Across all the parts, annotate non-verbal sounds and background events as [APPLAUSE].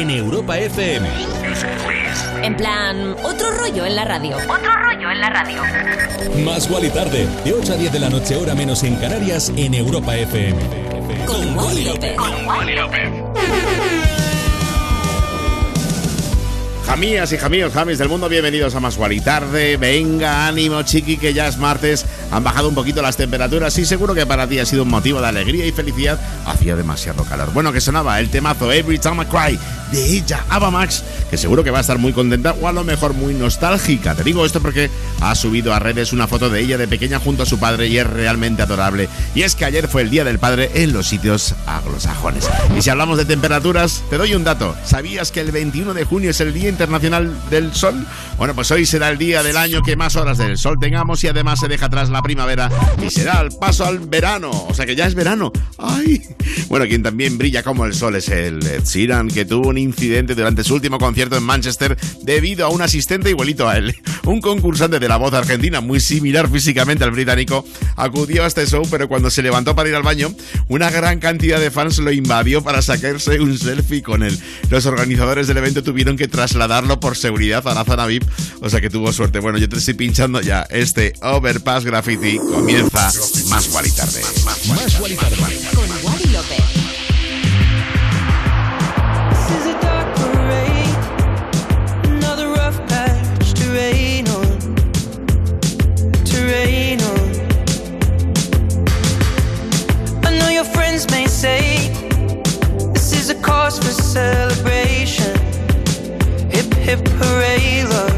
En Europa FM. En plan, otro rollo en la radio. Otro rollo en la radio. Más Wally tarde, de 8 a 10 de la noche, hora menos en Canarias, en Europa FM. Con Wally López. Jamías y jamíos, jamis del mundo, bienvenidos a Más y Tarde. Venga, ánimo, chiqui, que ya es martes. Han bajado un poquito las temperaturas y seguro que para ti ha sido un motivo de alegría y felicidad. Hacía demasiado calor. Bueno, que sonaba el temazo Every Time I Cry de ella, Ava Max, que seguro que va a estar muy contenta o a lo mejor muy nostálgica. Te digo esto porque ha subido a redes una foto de ella de pequeña junto a su padre y es realmente adorable. Y es que ayer fue el Día del Padre en los sitios anglosajones. Y si hablamos de temperaturas, te doy un dato. ¿Sabías que el 21 de junio es el Día Internacional del Sol? Bueno, pues hoy será el día del año que más horas del sol tengamos y además se deja atrás la primavera y será el paso al verano. O sea que ya es verano. ¡Ay! Bueno, quien también brilla como el sol es el Ed que tuvo un incidente durante su último concierto en Manchester debido a un asistente igualito a él. Un concursante de la voz argentina, muy similar físicamente al británico, acudió a este show, pero cuando se levantó para ir al baño, una gran cantidad de fans lo invadió para sacarse un selfie con él. Los organizadores del evento tuvieron que trasladarlo por seguridad a la zona VIP, o sea que tuvo suerte. Bueno, yo te estoy pinchando ya este Overpass Comienza Más Wally Tarde. Más, más, más Tarde. Con this is a cause for celebration. Hip hip love.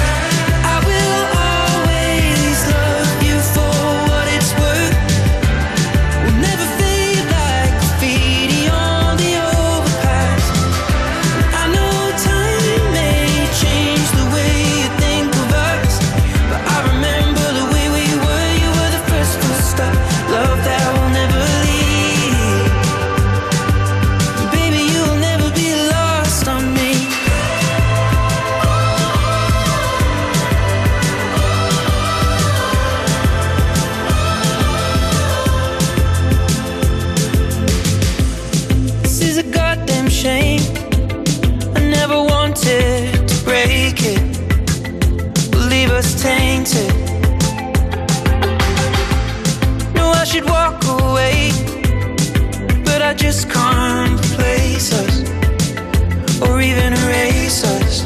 Can't us or even erase us.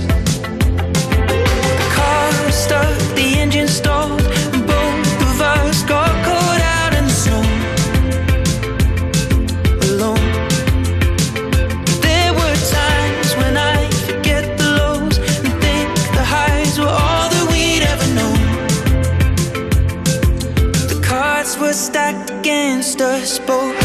The car the engine stalled, and both of us got caught out in the snow. Alone. There were times when I forget the lows and think the highs were all that we'd ever known. The cards were stacked against us both.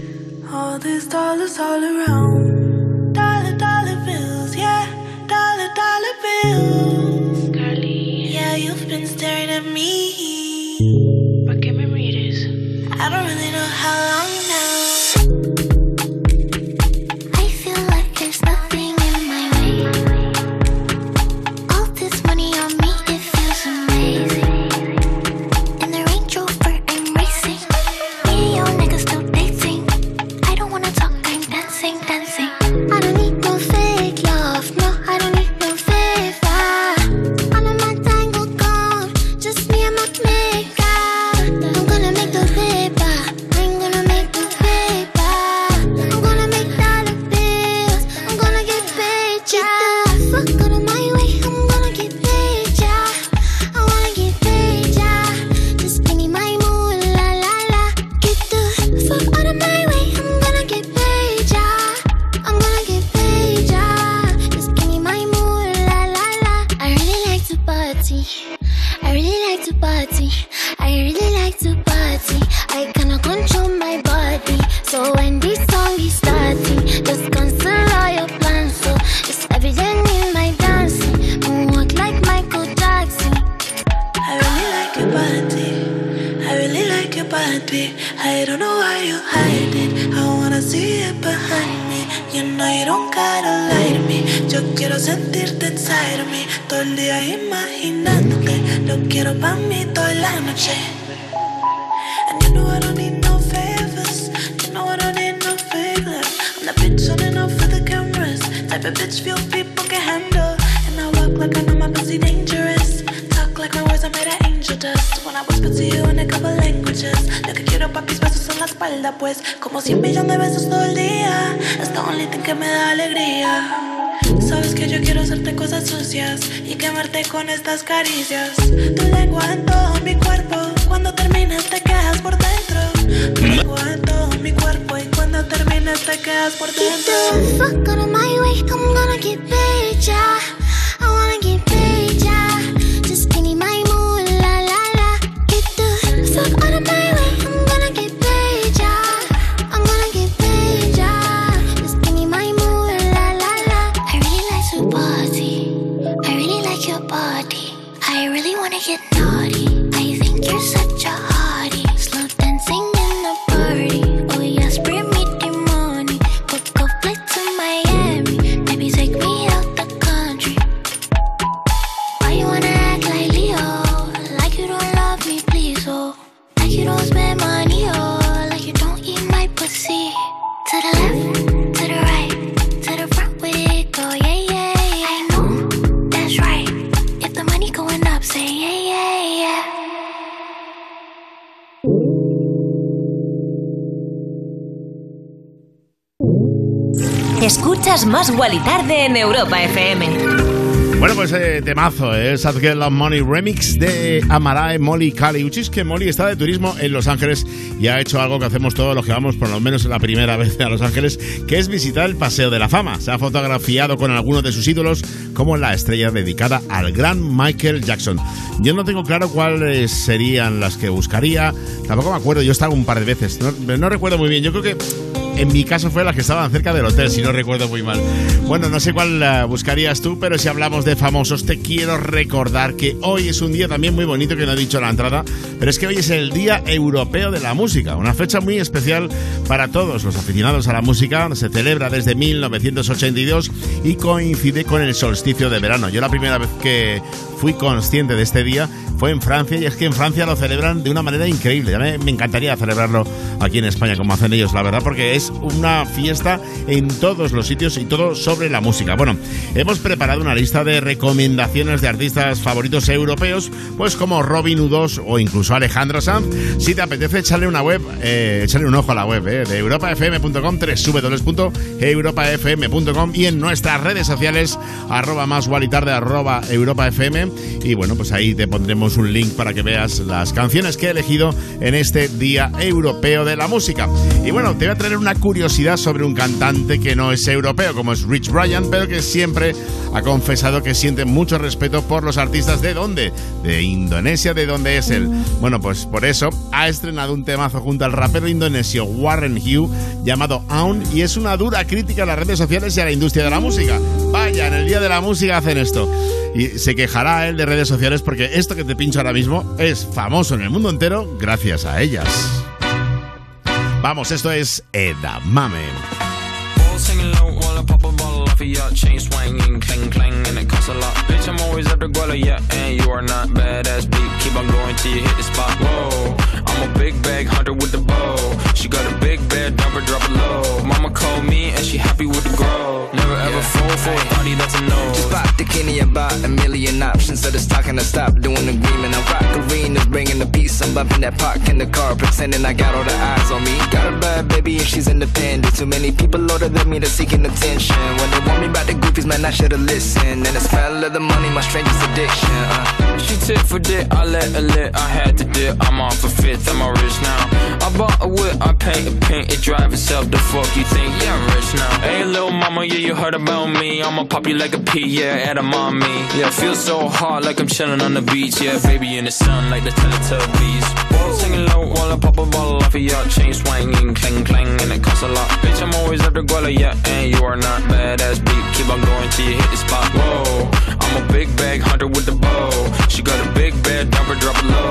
it Más Guali Tarde en Europa FM. Bueno, pues eh, temazo, ¿eh? Sad Get Love Money remix de Amarae Molly Caliuchis, que Molly está de turismo en Los Ángeles y ha hecho algo que hacemos todos los que vamos, por lo menos la primera [LAUGHS] vez a Los Ángeles, que es visitar el Paseo de la Fama. Se ha fotografiado con algunos de sus ídolos, como la estrella dedicada al gran Michael Jackson. Yo no tengo claro cuáles serían las que buscaría, tampoco me acuerdo, yo he estado un par de veces, no, no recuerdo muy bien, yo creo que en mi caso fue las que estaban cerca del hotel, si no recuerdo muy mal. Bueno, no sé cuál eh, buscarías tú, pero si hablamos de famosos, te quiero recordar que hoy es un día también muy bonito que no he dicho la entrada, pero es que hoy es el Día Europeo de la Música, una fecha muy especial para todos los aficionados a la música. Se celebra desde 1982 y coincide con el solsticio de verano. Yo la primera vez que fui consciente de este día fue en Francia y es que en Francia lo celebran de una manera increíble. Me, me encantaría celebrarlo aquí en España como hacen ellos, la verdad, porque es una fiesta en todos los sitios y todo sobre la música. Bueno, hemos preparado una lista de recomendaciones de artistas favoritos europeos, pues como Robin U2 o incluso Alejandro Sanz. Si te apetece echarle una web, eh, echarle un ojo a la web eh, de europafm.com, www.europafm.com y en nuestras redes sociales, arroba más y tarde, arroba europafm. Y bueno, pues ahí te pondremos un link para que veas las canciones que he elegido en este Día Europeo de la Música. Y bueno, te voy a traer una curiosidad sobre un cantante que no es europeo, como es Rich Brian, pero que siempre ha confesado que siente mucho respeto por los artistas de dónde? De Indonesia, de dónde es él. Bueno, pues por eso ha estrenado un temazo junto al rapero indonesio Warren Hugh llamado Aun y es una dura crítica a las redes sociales y a la industria de la música. Vaya, en el Día de la Música hacen esto. Y se quejará él de redes sociales porque esto que te pincho ahora mismo es famoso en el mundo entero gracias a ellas. Vamos, esto es Edamame. Whoa, I'm a big bag hunter with the bow. Bed, number drop it low. Mama called me and she happy with the grow. Never ever fall for a party that's a no. Just pop the Kenny about a million options. that is talking to stop doing the green and I rock arenas, bringing the peace. I'm bumping that park in the car, pretending I got all the eyes on me. Got a bad baby and she's independent. Too many people older than me that's seeking attention. When they want me about the goofies, man, I should've listened. And the smell of the money, my strangest addiction. Uh. She tit for dick, I let her lit, I had to dip. I'm off a fifth, I'm a rich now. I bought a whip, I paint a paint, it drive itself. The fuck you think? Yeah, I'm rich now. Hey, little mama, yeah, you heard about me. I'ma pop you like a pea, yeah, at a mommy. Yeah, feel so hot like I'm chilling on the beach. Yeah, baby in the sun like the Teletubbies. Whoa, singing low while I pop a bottle off of your chain swinging, clang clang, and it costs a lot. Bitch, I'm always at the guala, yeah, and you are not badass beat. Keep on going till you hit the spot. Whoa, I'm a big bag hunter with the bow. She got a big bed, number drop it low.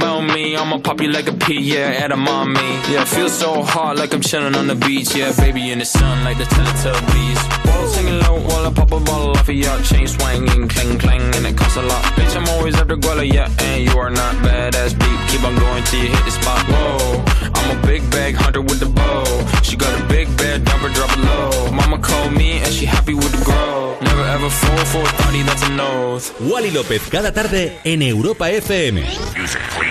me. I'ma pop you like a pea, yeah, at a mommy. Yeah, feel so hot like I'm chilling on the beach. Yeah, baby in the sun like the Teletubbies. Walls singing low while I pop a bottle off of your chain swinging, clang, clang, and it costs a lot. Bitch, I'm always after Guala, yeah, and you are not badass beat. Keep on going till you hit the spot. Whoa, I'm a big bag hunter with the bow. She got a big bed, number drop it low. Mama called me and she happy with the grow. Never ever fall for a thotty, that's an oath. Wally López cada tarde en Europa FM.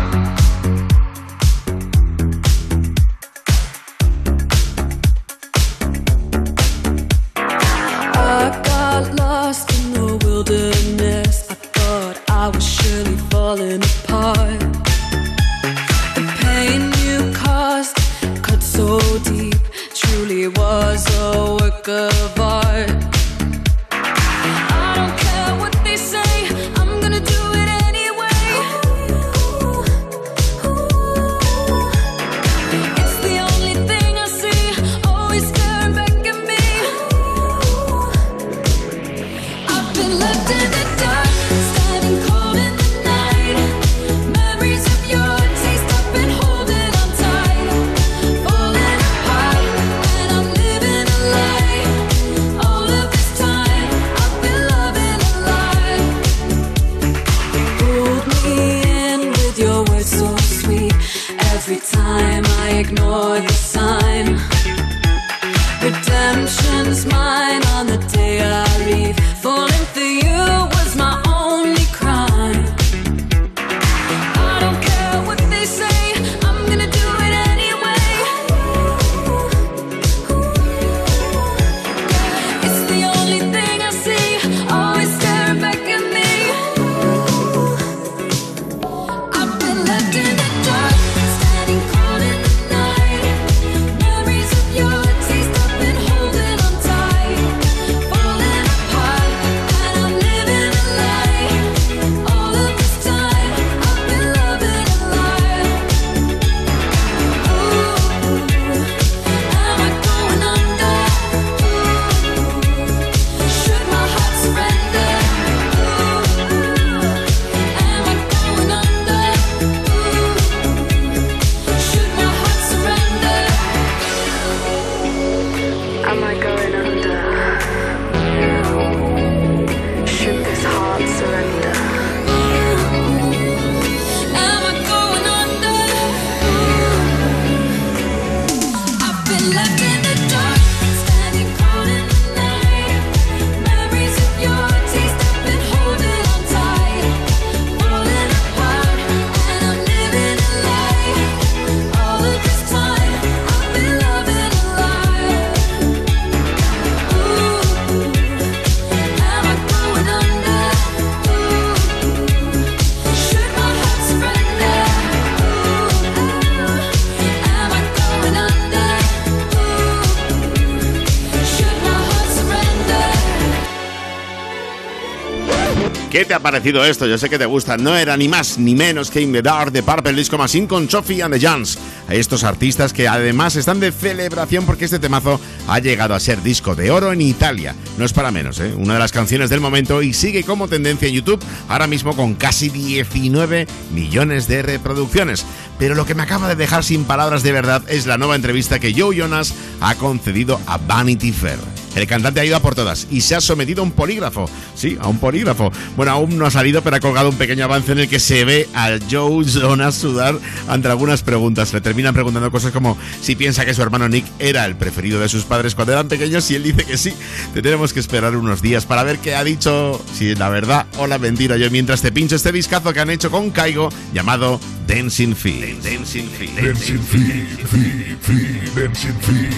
te ha parecido esto? Yo sé que te gusta. No era ni más ni menos que In the Dark de Purple Disco Machine con Sophie and the Jans. Estos artistas que además están de celebración porque este temazo ha llegado a ser disco de oro en Italia. No es para menos, ¿eh? Una de las canciones del momento y sigue como tendencia en YouTube ahora mismo con casi 19 millones de reproducciones. Pero lo que me acaba de dejar sin palabras de verdad es la nueva entrevista que Joe Jonas ha concedido a Vanity Fair. El cantante ha ido a por todas y se ha sometido a un polígrafo. Sí, a un polígrafo. Bueno, aún no ha salido, pero ha colgado un pequeño avance en el que se ve a Joe Jonas sudar ante algunas preguntas. Le terminan preguntando cosas como si piensa que su hermano Nick era el preferido de sus padres cuando eran pequeños y él dice que sí. Tendremos que esperar unos días para ver qué ha dicho, si es la verdad o la mentira. Yo mientras te pincho este discazo que han hecho con Caigo llamado Dancing Feet. Dancing Feet. Dancing feet, feet, feet, dancing feet.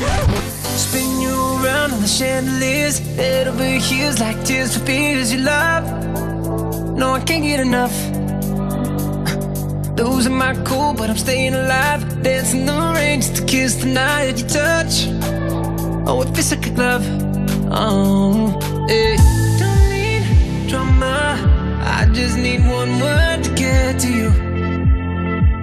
Spin you around on the chandeliers, head over heels like tears for fears you love. No, I can't get enough. Losing my cool, but I'm staying alive. Dancing the rain just to kiss the night that you touch. Oh, it feels like a glove. Oh, yeah. Don't need drama. I just need one word to get to you.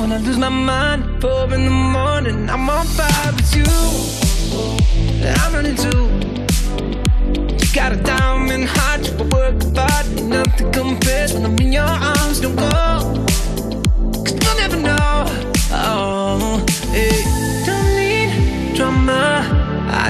When I lose my mind? Four in the morning, I'm on fire with you. I'm running too. You got a diamond heart, you work hard, ain't nothing compares when I'm in your arms. Don't go, cause you'll never know.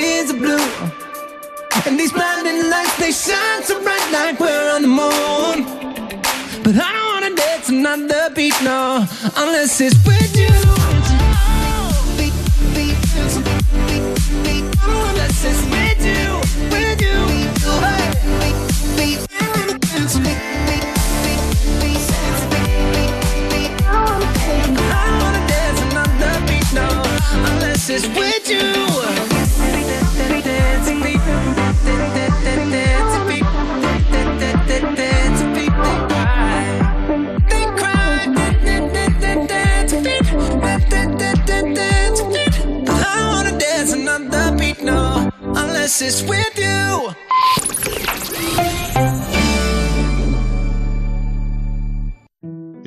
tears are blue. And these blinding lights, they shine so bright like we're on the moon. But I don't wanna dance another beat, no, unless it's with you. Beat, beat, beat, unless it's with you, with you. Beat, beat, I wanna unless it's with you.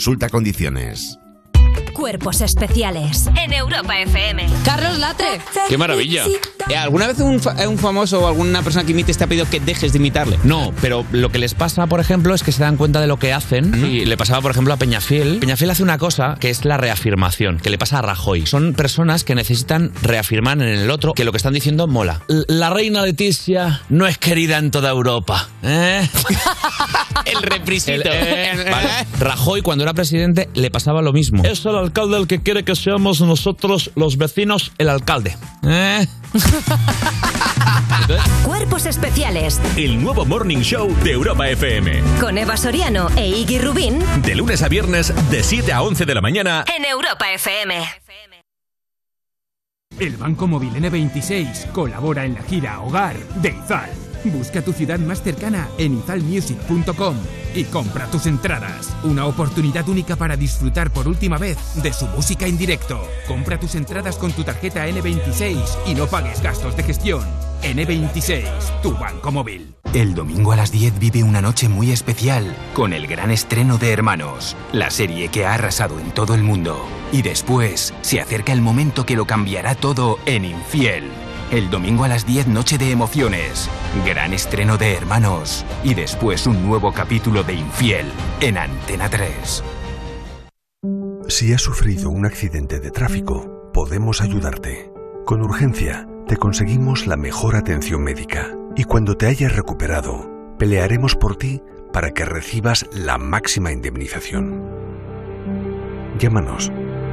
Consulta condiciones. Cuerpos especiales en Europa FM. Carlos Latre. ¡Qué maravilla! Eh, ¿Alguna vez un, fa- un famoso o alguna persona que imites te ha pedido que dejes de imitarle? No, pero lo que les pasa, por ejemplo, es que se dan cuenta de lo que hacen. Y le pasaba, por ejemplo, a Peñafiel. Peñafiel hace una cosa que es la reafirmación, que le pasa a Rajoy. Son personas que necesitan reafirmar en el otro que lo que están diciendo mola. L- La reina Leticia no es querida en toda Europa. ¿eh? [LAUGHS] El reprisito. El- eh, vale. Rajoy, cuando era presidente, le pasaba lo mismo. Es el alcalde el que quiere que seamos nosotros, los vecinos, el alcalde. ¿eh? [LAUGHS] Cuerpos especiales El nuevo Morning Show de Europa FM. con Eva Soriano e Iggy Rubín De lunes a viernes, de 7 a 11 de la mañana. en Europa FM. El Banco Móvil N26 colabora en la gira Hogar de Izal. Busca tu ciudad más cercana en izalmusic.com y compra tus entradas. Una oportunidad única para disfrutar por última vez de su música en directo. Compra tus entradas con tu tarjeta N26 y no pagues gastos de gestión. N26, tu banco móvil. El domingo a las 10 vive una noche muy especial con el gran estreno de Hermanos, la serie que ha arrasado en todo el mundo. Y después se acerca el momento que lo cambiará todo en Infiel. El domingo a las 10 noche de emociones, gran estreno de Hermanos y después un nuevo capítulo de Infiel en Antena 3. Si has sufrido un accidente de tráfico, podemos ayudarte. Con urgencia, te conseguimos la mejor atención médica y cuando te hayas recuperado, pelearemos por ti para que recibas la máxima indemnización. Llámanos.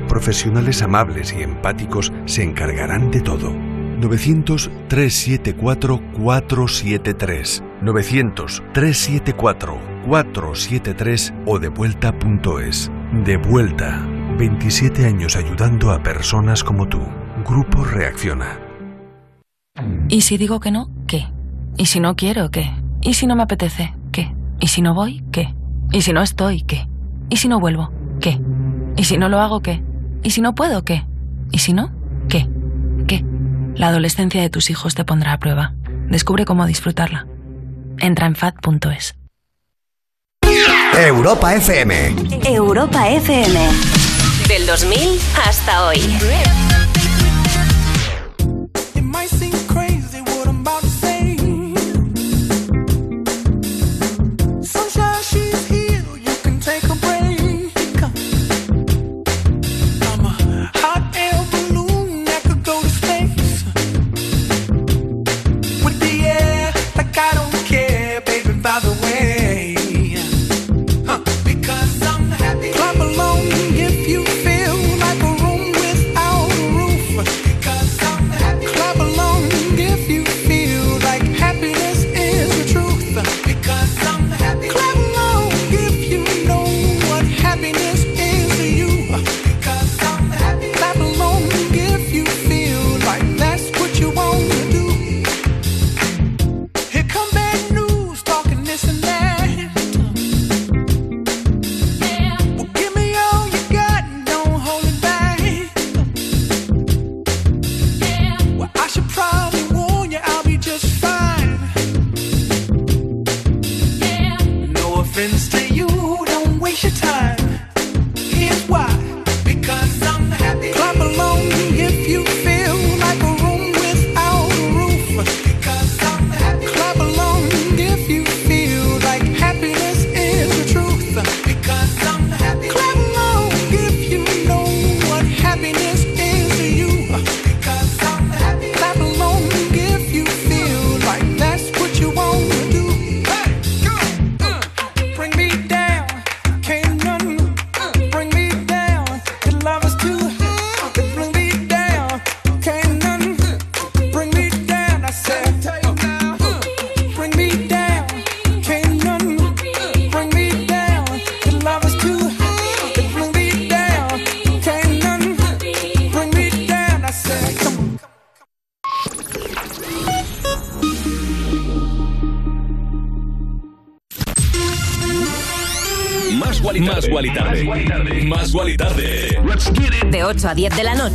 Profesionales amables y empáticos se encargarán de todo. 900-374-473. 900-374-473 o devuelta.es. De vuelta. 27 años ayudando a personas como tú. Grupo Reacciona. ¿Y si digo que no? ¿Qué? ¿Y si no quiero? ¿Qué? ¿Y si no me apetece? ¿Qué? ¿Y si no voy? ¿Qué? ¿Y si no estoy? ¿Qué? ¿Y si no vuelvo? ¿Qué? ¿Y si no lo hago? ¿Qué? ¿Y si no puedo? ¿Qué? ¿Y si no? ¿Qué? ¿Qué? La adolescencia de tus hijos te pondrá a prueba. Descubre cómo disfrutarla. Entra en fat.es. Europa FM. Europa FM. Del 2000 hasta hoy.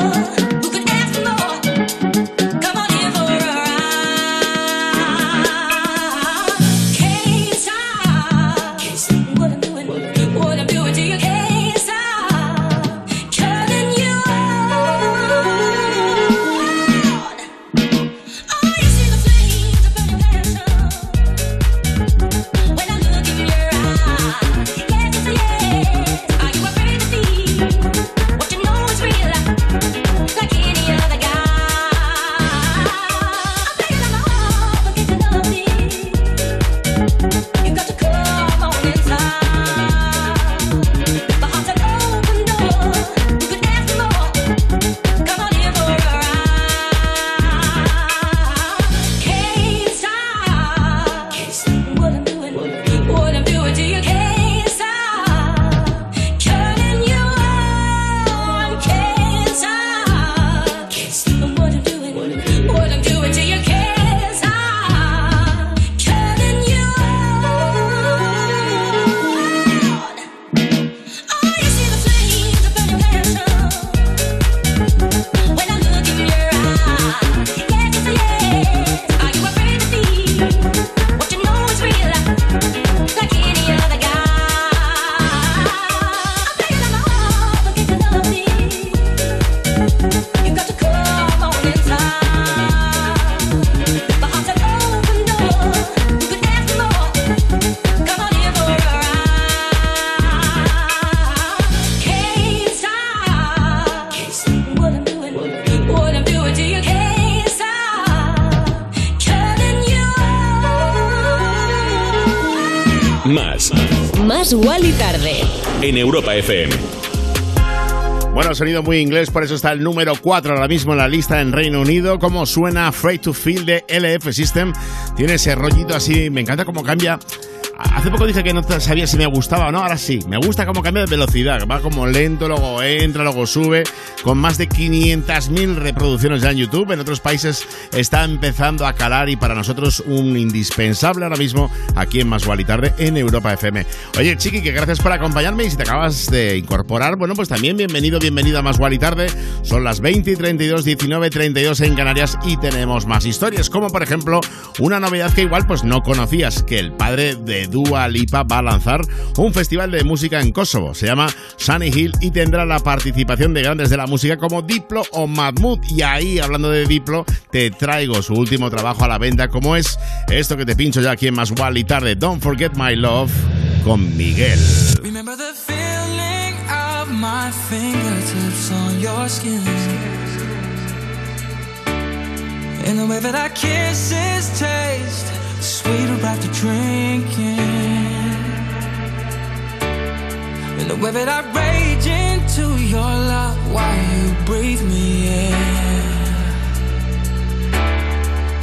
you. Europa FM. Bueno, sonido muy inglés, por eso está el número 4 ahora mismo en la lista en Reino Unido. ¿Cómo suena Afraid to Feel de LF System? Tiene ese rollito así, me encanta cómo cambia. Hace poco dije que no sabía si me gustaba o no, ahora sí. Me gusta cómo cambia de velocidad. Va como lento, luego entra, luego sube. Con más de 500.000 reproducciones ya en YouTube. En otros países está empezando a calar y para nosotros un indispensable ahora mismo aquí en Más y Tarde en Europa FM. Oye, Chiqui, que gracias por acompañarme y si te acabas de incorporar, bueno, pues también bienvenido, bienvenida a Más y Tarde. Son las 20 y 32, 19 32 en Canarias y tenemos más historias, como por ejemplo una novedad que igual pues no conocías, que el padre de Dua Lipa va a lanzar un festival de música en Kosovo. Se llama Sunny Hill y tendrá la participación de grandes de la música como Diplo o Mahmoud. Y ahí, hablando de Diplo, te traigo su último trabajo a la venta, como es esto que te pincho ya aquí en Más y Tarde, Don't Forget My Love, con Miguel. Remember the feeling of my fingertips on your skin. And the way that our kisses taste sweeter after drinking. And the way that I rage into your love while you breathe me in.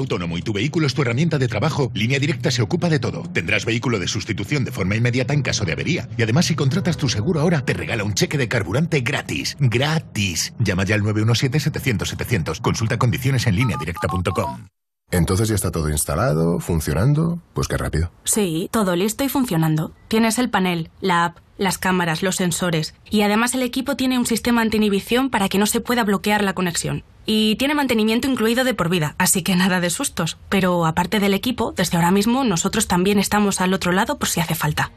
Autónomo y tu vehículo es tu herramienta de trabajo, Línea Directa se ocupa de todo. Tendrás vehículo de sustitución de forma inmediata en caso de avería. Y además, si contratas tu seguro ahora, te regala un cheque de carburante gratis. ¡Gratis! Llama ya al 917-700-700. Consulta condiciones en lineadirecta.com. Entonces ya está todo instalado, funcionando. Pues qué rápido. Sí, todo listo y funcionando. Tienes el panel, la app, las cámaras, los sensores y además el equipo tiene un sistema anti-inhibición para que no se pueda bloquear la conexión. Y tiene mantenimiento incluido de por vida, así que nada de sustos. Pero aparte del equipo, desde ahora mismo nosotros también estamos al otro lado por si hace falta.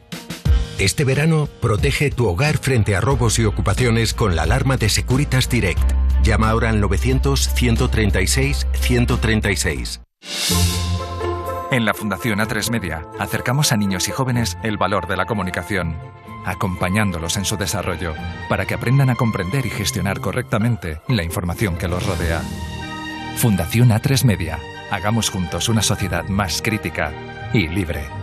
Este verano, protege tu hogar frente a robos y ocupaciones con la alarma de Securitas Direct. Llama ahora al 900-136-136. En la Fundación A3 Media acercamos a niños y jóvenes el valor de la comunicación, acompañándolos en su desarrollo para que aprendan a comprender y gestionar correctamente la información que los rodea. Fundación A3 Media. Hagamos juntos una sociedad más crítica y libre.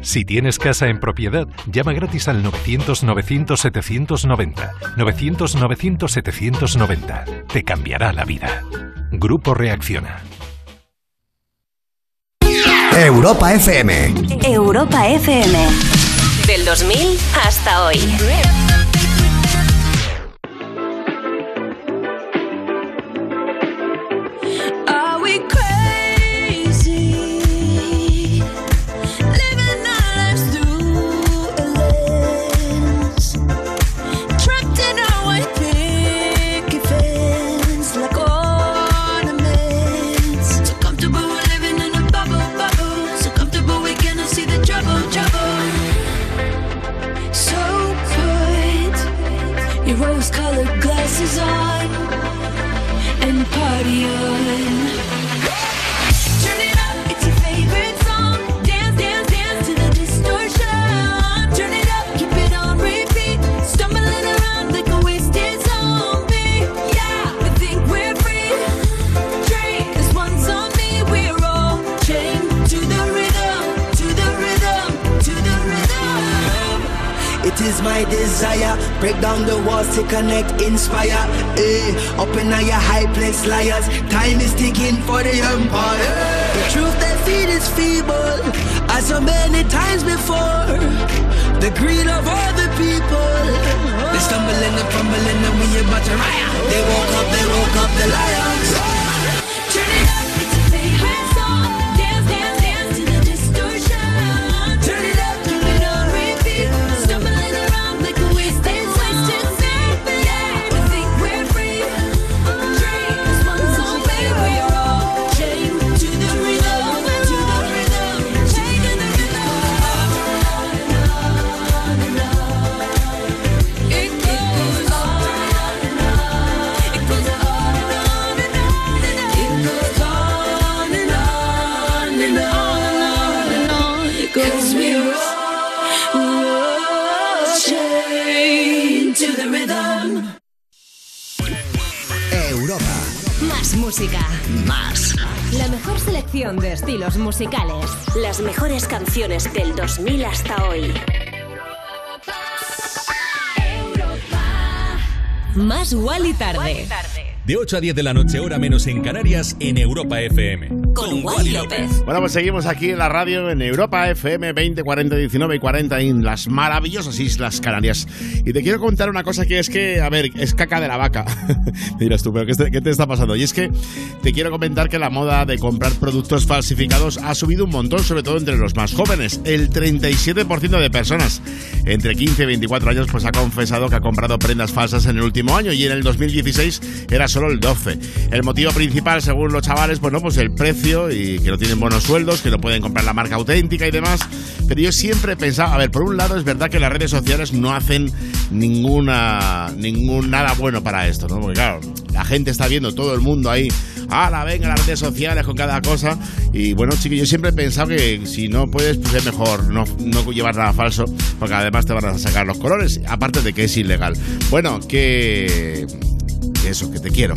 Si tienes casa en propiedad, llama gratis al 900-900-790. 900-900-790. Te cambiará la vida. Grupo Reacciona. Europa FM. Europa FM. Del 2000 hasta hoy. It is my desire. Break down the walls to connect, inspire. Eh, up in your high place, liars. Time is ticking for the empire. The truth they feed is feeble, as so many times before. The greed of all the people. They stumble and fumble and we about to riot. They woke up, they woke up the lions. Música. Más. La mejor selección de estilos musicales. Las mejores canciones del 2000 hasta hoy. Más Wally tarde. De 8 a 10 de la noche, hora menos en Canarias, en Europa FM. Con Wally López. Bueno, pues seguimos aquí en la radio en Europa FM 20, 40, 19 y 40 en las maravillosas Islas Canarias. Y te quiero contar una cosa que es que, a ver, es caca de la vaca. Me [LAUGHS] dirás tú, pero ¿qué te, qué te está pasando? Y es que te quiero comentar que la moda de comprar productos falsificados ha subido un montón, sobre todo entre los más jóvenes. El 37% de personas entre 15 y 24 años pues ha confesado que ha comprado prendas falsas en el último año y en el 2016 era solo el 12. El motivo principal, según los chavales, bueno, pues el precio y que no tienen buenos sueldos, que no pueden comprar la marca auténtica y demás. Pero yo siempre he pensado, a ver, por un lado es verdad que las redes sociales no hacen ninguna ningún nada bueno para esto, ¿no? Porque claro, la gente está viendo todo el mundo ahí, ¡Hala, venga, las redes sociales con cada cosa! Y bueno, chicos, yo siempre he pensado que si no puedes, pues es mejor no, no llevar nada falso, porque además te van a sacar los colores, aparte de que es ilegal. Bueno, que eso, que te quiero.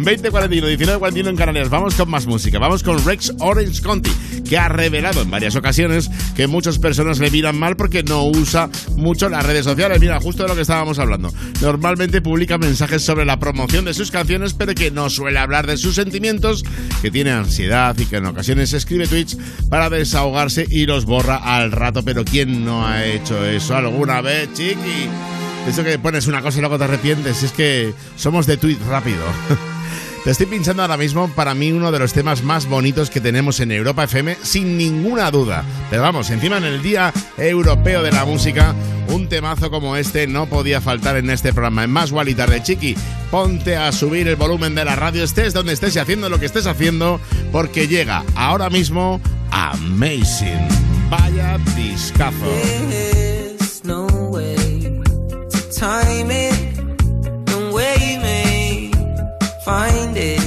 20, 41, 19, 41 en Canarias. Vamos con más música. Vamos con Rex Orange Conti, que ha revelado en varias ocasiones que muchas personas le miran mal porque no usa mucho las redes sociales. Mira, justo de lo que estábamos hablando. Normalmente publica mensajes sobre la promoción de sus canciones, pero que no suele hablar de sus sentimientos, que tiene ansiedad y que en ocasiones escribe tweets para desahogarse y los borra al rato. Pero ¿quién no ha hecho eso alguna vez, chiqui? Eso que pones una cosa y luego te arrepientes. Es que somos de tweet rápido. Te estoy pinchando ahora mismo para mí uno de los temas más bonitos que tenemos en Europa FM, sin ninguna duda. Pero vamos, encima en el Día Europeo de la Música, un temazo como este no podía faltar en este programa. En Más y Tarde Chiqui, ponte a subir el volumen de la radio, estés donde estés y haciendo lo que estés haciendo, porque llega ahora mismo Amazing. Vaya discazo. Time it, no way you may find it.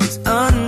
It's unknown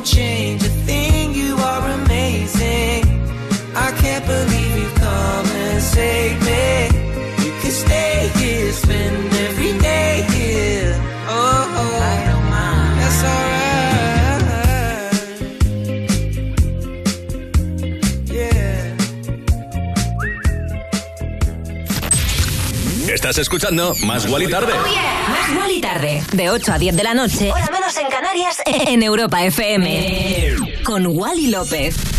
Don't change a thing, you are amazing. I can't believe you come and save me. You can stay here, spend every day here. Oh, oh. I don't mind. That's alright. Yeah. Estás escuchando Más Gual y Tarde. Más Gual y Tarde. De 8 a 10 de la noche. Hora menos en En Europa FM. Con Wally López.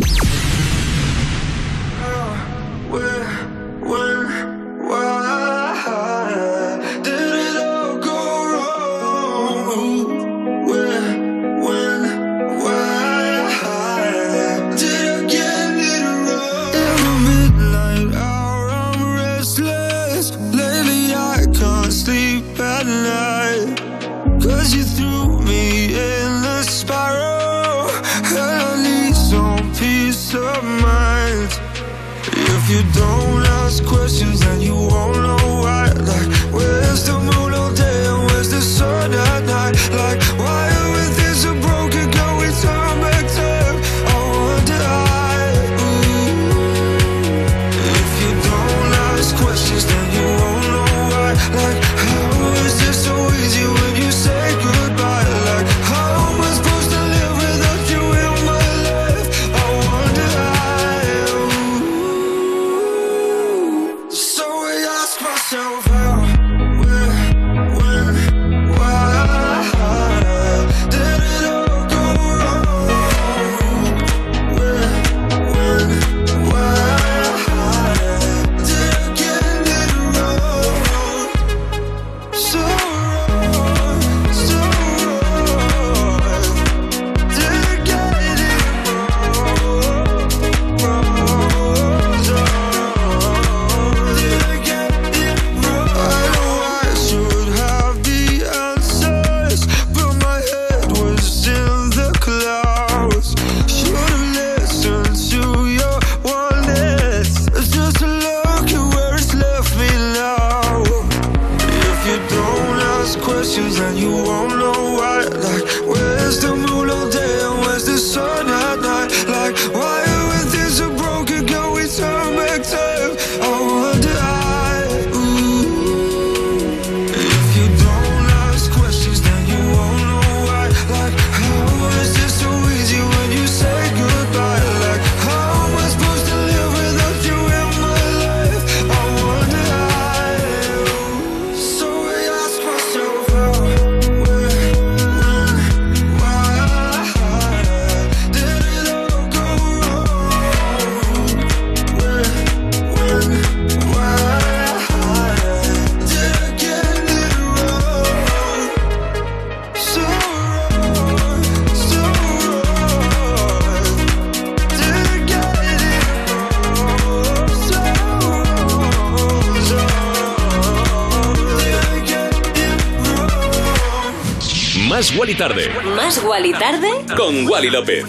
Tarde. Más Wally tarde. Con Wally López.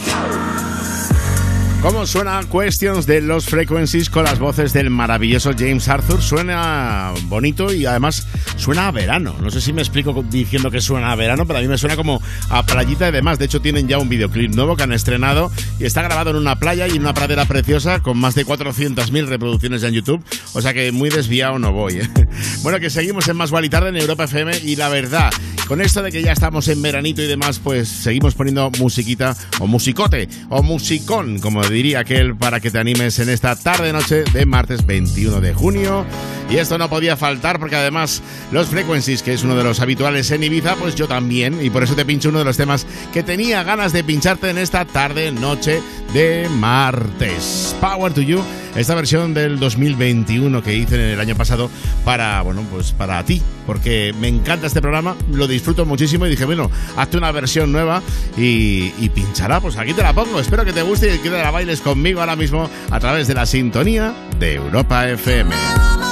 ¿Cómo suena Questions de los Frequencies con las voces del maravilloso James Arthur? Suena bonito y además suena a verano. No sé si me explico diciendo que suena a verano, pero a mí me suena como a playita y demás. De hecho, tienen ya un videoclip nuevo que han estrenado y está grabado en una playa y en una pradera preciosa con más de 400.000 reproducciones en YouTube. O sea que muy desviado no voy. ¿eh? [LAUGHS] Bueno, que seguimos en Más Gual y Tarde en Europa FM y la verdad, con esto de que ya estamos en veranito y demás, pues seguimos poniendo musiquita o musicote o musicón, como diría aquel, para que te animes en esta tarde-noche de martes 21 de junio. Y esto no podía faltar porque además los Frequencies, que es uno de los habituales en Ibiza, pues yo también. Y por eso te pincho uno de los temas que tenía ganas de pincharte en esta tarde-noche de martes. Power to You, esta versión del 2021 que hice el año pasado para, bueno, pues para ti, porque me encanta este programa, lo disfruto muchísimo y dije, bueno, hazte una versión nueva y, y pinchará, pues aquí te la pongo. Espero que te guste y que te la bailes conmigo ahora mismo a través de la sintonía de Europa FM.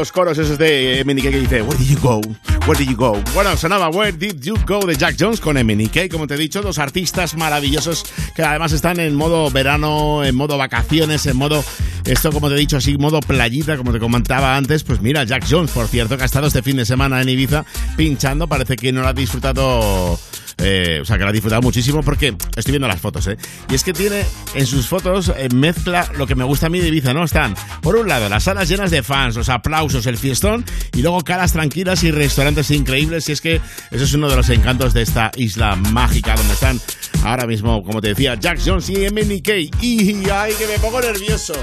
Los coros esos de MNK que dice Where did you go? Where did you go? Bueno, sonaba Where did you go de Jack Jones con MNK, como te he dicho, dos artistas maravillosos que además están en modo verano, en modo vacaciones, en modo esto como te he dicho así, modo playita, como te comentaba antes, pues mira, Jack Jones, por cierto, que ha estado este fin de semana en Ibiza pinchando, parece que no lo ha disfrutado eh, o sea, que la ha disfrutado muchísimo porque estoy viendo las fotos, ¿eh? Y es que tiene en sus fotos eh, mezcla lo que me gusta a mí de Ibiza, ¿no? Están, por un lado, las salas llenas de fans, los aplausos, el fiestón, y luego caras tranquilas y restaurantes increíbles. Y es que eso es uno de los encantos de esta isla mágica donde están ahora mismo, como te decía, Jack Jones y MNK. Y ay, que me pongo nervioso.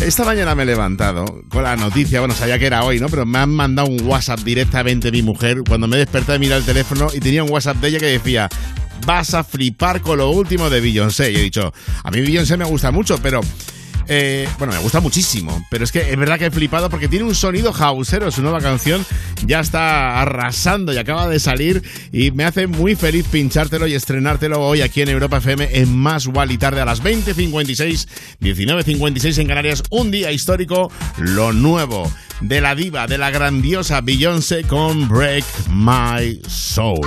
Esta mañana me he levantado con la noticia, bueno, sabía que era hoy, ¿no? Pero me han mandado un WhatsApp directamente mi mujer. Cuando me desperté de mirar el teléfono y tenía un WhatsApp de ella que decía, vas a flipar con lo último de Beyoncé. Y he dicho, a mí Beyoncé me gusta mucho, pero... eh, bueno, me gusta muchísimo, pero es que es verdad que he flipado porque tiene un sonido houseero. Su nueva canción ya está arrasando y acaba de salir y me hace muy feliz pinchártelo y estrenártelo hoy aquí en Europa FM en Más y Tarde a las 20.56, 19.56 en Canarias. Un día histórico, lo nuevo de la diva, de la grandiosa Beyoncé con Break My Soul.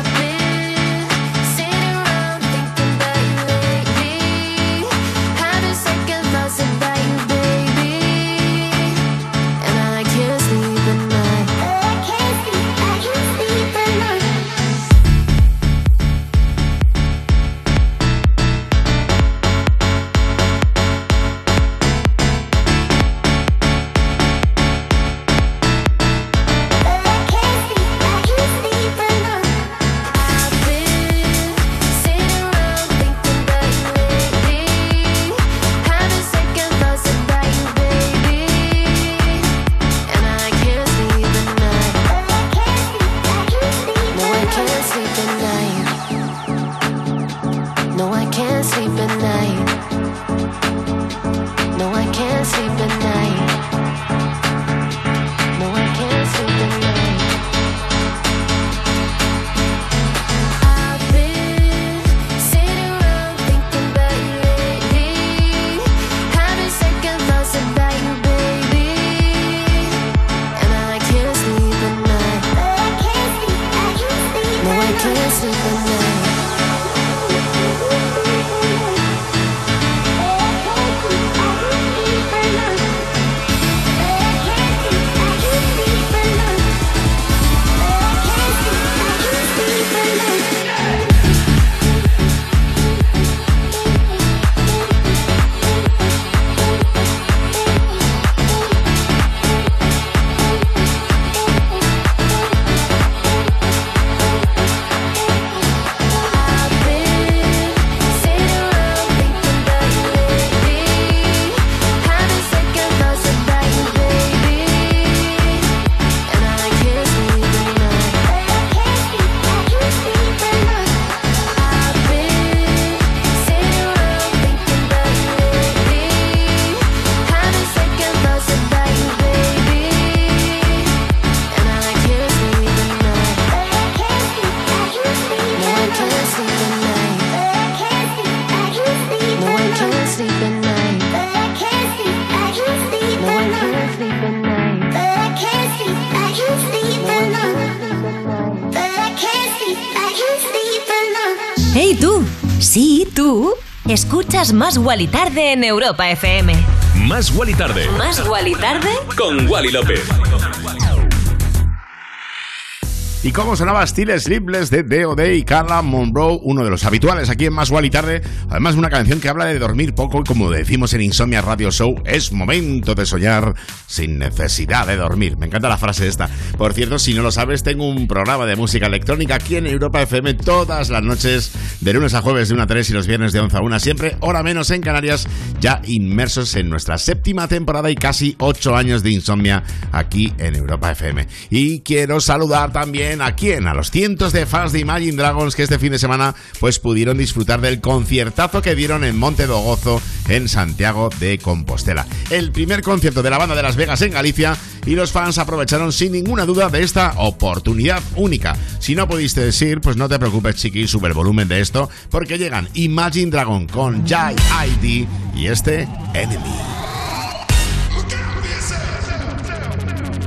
Tú escuchas Más Wally Tarde en Europa FM. Más Wally Tarde. Más Wally Tarde. Con Wally López. ¿Y cómo sonaba Still Sleepless de D.O.D. y Carla Monroe, uno de los habituales aquí en Más y Tarde? Además, una canción que habla de dormir poco y como decimos en Insomnia Radio Show, es momento de soñar sin necesidad de dormir. Me encanta la frase esta. Por cierto, si no lo sabes, tengo un programa de música electrónica aquí en Europa FM todas las noches, de lunes a jueves de 1 a 3 y los viernes de 11 a 1, siempre hora menos en Canarias, ya inmersos en nuestra séptima temporada y casi 8 años de insomnia aquí en Europa FM. Y quiero saludar también a quién, a los cientos de fans de Imagine Dragons que este fin de semana pues pudieron disfrutar del conciertazo que dieron en Monte do Gozo en Santiago de Compostela. El primer concierto de la banda de Las Vegas en Galicia y los fans aprovecharon sin ninguna duda de esta oportunidad única. Si no pudiste decir, pues no te preocupes chiqui, sube el volumen de esto porque llegan Imagine Dragon con Jai ID y este Enemy.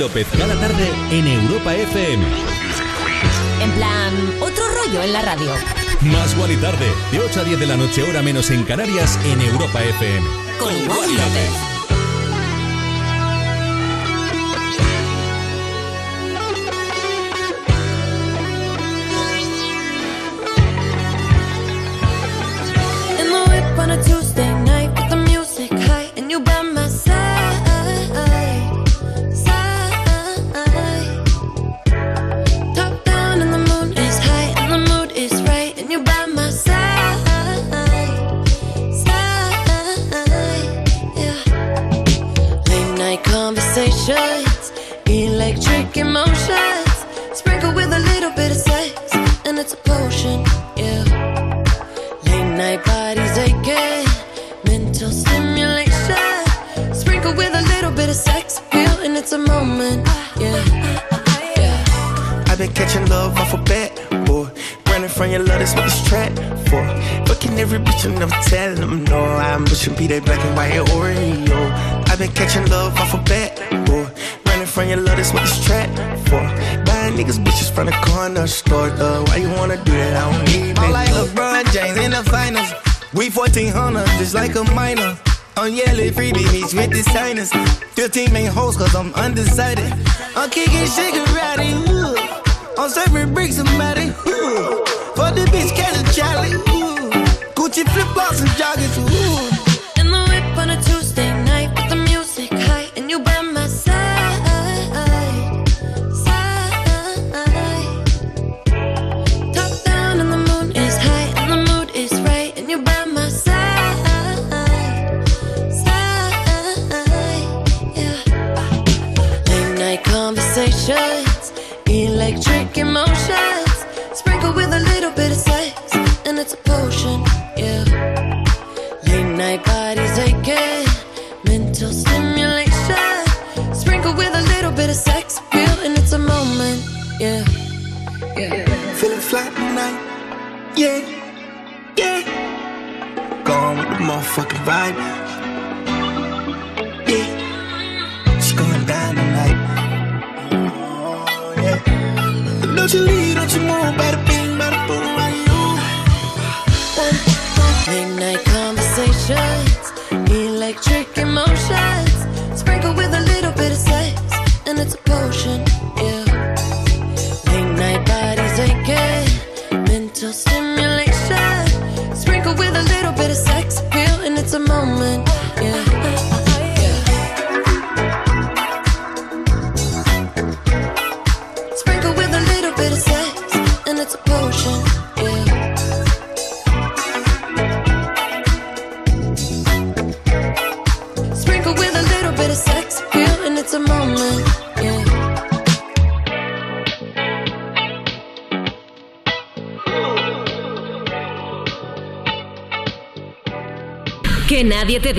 López cada tarde en Europa FM. En plan, otro rollo en la radio. Más Wally tarde, de 8 a 10 de la noche, hora menos en Canarias, en Europa FM. Con Wally López. Like a minor. On yellow free babies with the signers. 15 main hoes, cause I'm undecided. I'm kicking Shigarati, ooh. I'm serving bricks Matty, ooh. For the bitch, Kelly Charlie, ooh. Gucci flip flops and joggers,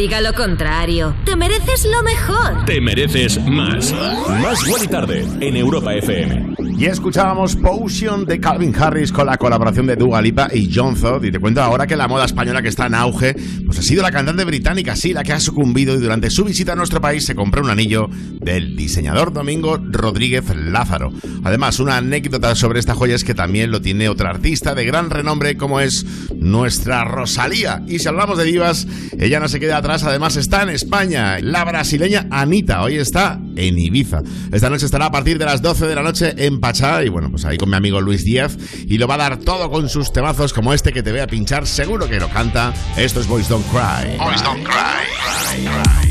diga lo contrario. Te mereces lo mejor. Te mereces más. Más Wally Tarde en Europa FM. Y escuchábamos Potion de Calvin Harris con la colaboración de Dua Lipa y John Zod. Y te cuento ahora que la moda española que está en auge, pues ha sido la cantante británica, sí, la que ha sucumbido y durante su visita a nuestro país se compró un anillo del diseñador Domingo Rodríguez Lázaro. Además, una anécdota sobre esta joya es que también lo tiene otra artista de gran renombre como es nuestra Rosalía. Y si hablamos de divas, ella no se queda atrás, además está en España. La brasileña Anita hoy está en Ibiza. Esta noche estará a partir de las 12 de la noche en Y bueno, pues ahí con mi amigo Luis Díaz y lo va a dar todo con sus temazos como este que te voy a pinchar, seguro que lo canta. Esto es Boys Don't Cry. Boys Don't Cry. Now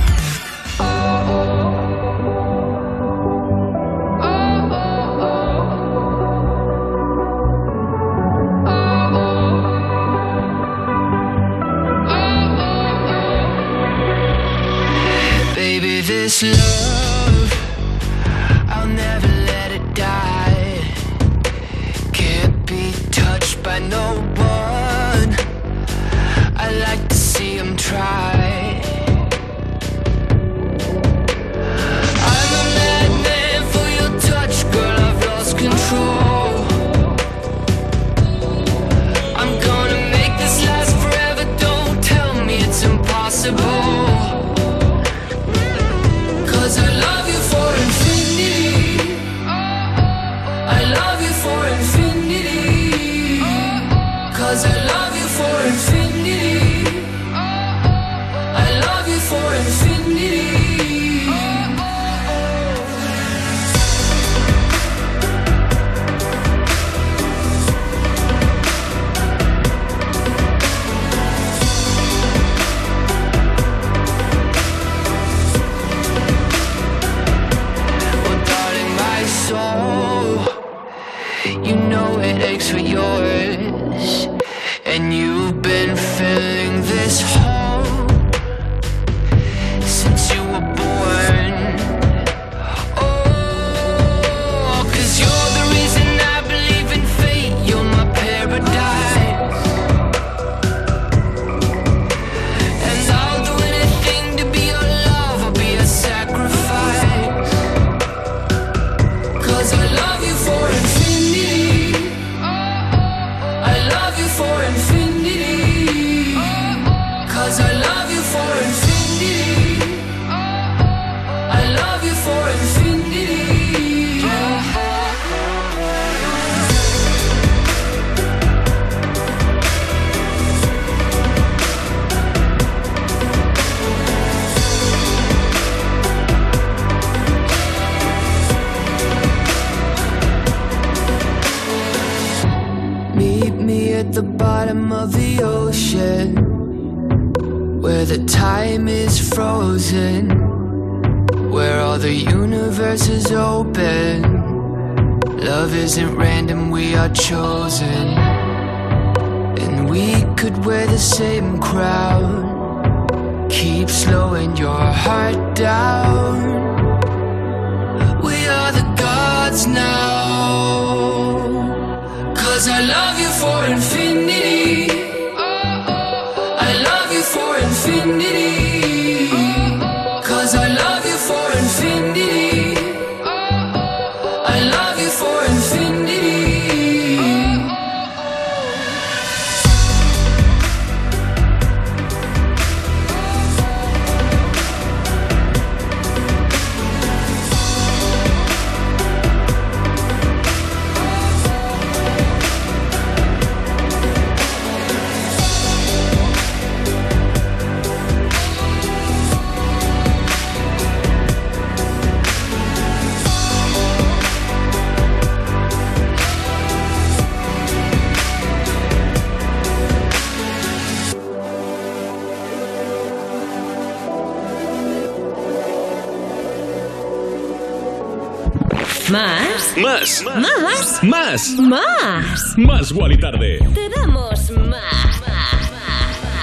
¿Más? Wally Tarde. Te damos más.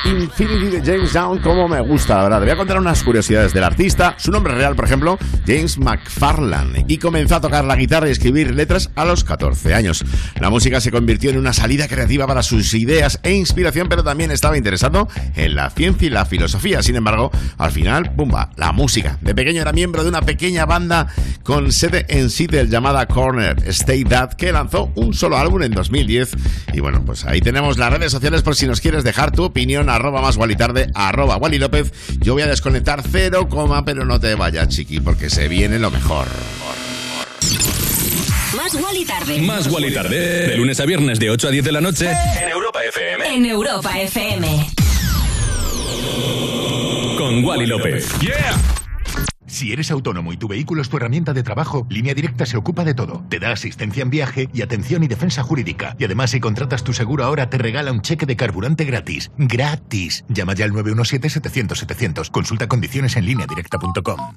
Infinity de James Young, como me gusta, la verdad. Te voy a contar unas curiosidades del artista. Su nombre real, por ejemplo, James McFarlane. Y comenzó a tocar la guitarra y escribir letras a los 14 años. La música se convirtió en una salida creativa para sus ideas e inspiración, pero también estaba interesado en la ciencia y la filosofía. Sin embargo, al final, ¡pumba! La música. De pequeño era miembro de una pequeña banda con sede en Seattle llamada Corner Stay That, que lanzó un solo álbum en 2010. Y bueno, pues ahí tenemos las redes sociales por si nos quieres dejar tu opinión, arroba más Wally tarde, arroba Wally López. Yo voy a desconectar cero coma, pero no te vayas, chiqui, porque se viene lo mejor. Más Wally tarde. Más Wally Tarde. De lunes a viernes de 8 a 10 de la noche en Europa FM. En Europa FM. Con Wally López. Yeah. Si eres autónomo y tu vehículo es tu herramienta de trabajo, Línea Directa se ocupa de todo. Te da asistencia en viaje y atención y defensa jurídica. Y además, si contratas tu seguro ahora, te regala un cheque de carburante gratis. ¡Gratis! Llama ya al 917-700-700. Consulta condiciones en lineadirecta.com.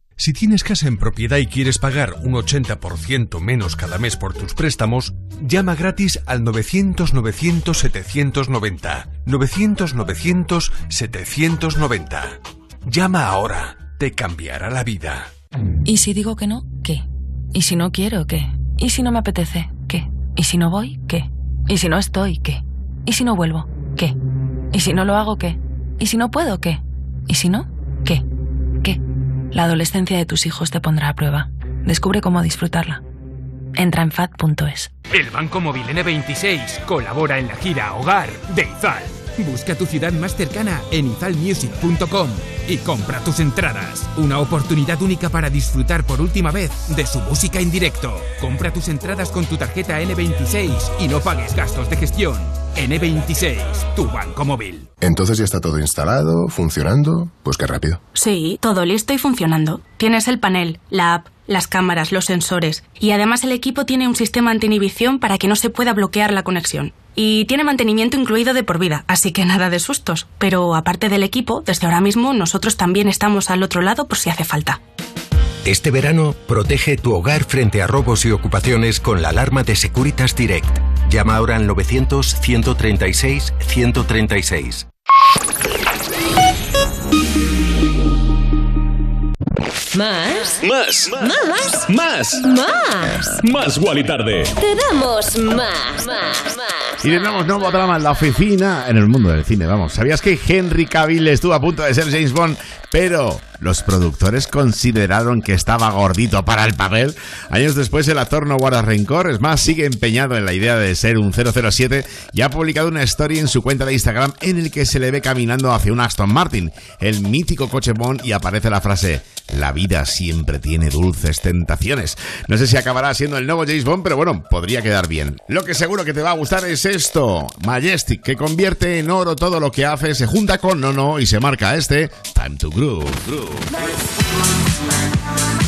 Si tienes casa en propiedad y quieres pagar un 80% menos cada mes por tus préstamos, llama gratis al 900-900-790. 900-900-790. Llama ahora. Te cambiará la vida. ¿Y si digo que no? ¿Qué? ¿Y si no quiero? ¿Qué? ¿Y si no me apetece? ¿Qué? ¿Y si no voy? ¿Qué? ¿Y si no estoy? ¿Qué? ¿Y si no vuelvo? ¿Qué? ¿Y si no lo hago? ¿Qué? ¿Y si no puedo? ¿Qué? ¿Y si no? ¿Qué? ¿Qué? La adolescencia de tus hijos te pondrá a prueba. Descubre cómo disfrutarla. Entra en fat.es. El Banco Móvil N26 colabora en la gira Hogar de Izal. Busca tu ciudad más cercana en izalmusic.com y compra tus entradas. Una oportunidad única para disfrutar por última vez de su música en directo. Compra tus entradas con tu tarjeta N26 y no pagues gastos de gestión. N26, tu banco móvil. Entonces ya está todo instalado, funcionando. Pues qué rápido. Sí, todo listo y funcionando. Tienes el panel, la app, las cámaras, los sensores y además el equipo tiene un sistema anti-inhibición para que no se pueda bloquear la conexión. Y tiene mantenimiento incluido de por vida, así que nada de sustos. Pero aparte del equipo, desde ahora mismo nosotros también estamos al otro lado por si hace falta. Este verano, protege tu hogar frente a robos y ocupaciones con la alarma de Securitas Direct. Llama ahora al 900-136-136. ¿Más? Más. ¿Más? Más. Más. Más Wally Tarde. Te damos más. Más. Más. Y tendremos nuevo drama en la oficina en el mundo del cine. Vamos, ¿sabías que Henry Cavill estuvo a punto de ser James Bond, pero los productores consideraron que estaba gordito para el papel? Años después el actor no guarda rencor, es más, sigue empeñado en la idea de ser un 007 y ha publicado una story en su cuenta de Instagram en el que se le ve caminando hacia un Aston Martin, el mítico coche Bond, y aparece la frase la vida siempre tiene dulces tentaciones. No sé si acabará siendo el nuevo James Bond, pero bueno, podría quedar bien. Lo que seguro que te va a gustar es esto. Majestic, que convierte en oro todo lo que hace, se junta con Nono y se marca este Time to Groove. What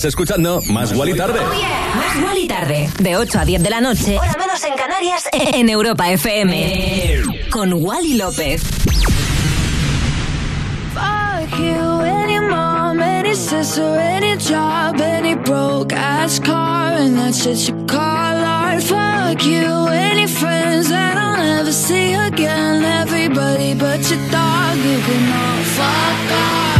Estás escuchando Más Guali Tarde. Más Wally tarde. De 8 a 10 de la noche. Hora menos en Canarias. [LAUGHS] En Europa FM. Con Wally López. Fuck you, any mom, any sister, any job, any broke ass car, and that's shit you call art. Fuck you, any friends that I'll never see again. Everybody but your dog, you can all fuck off.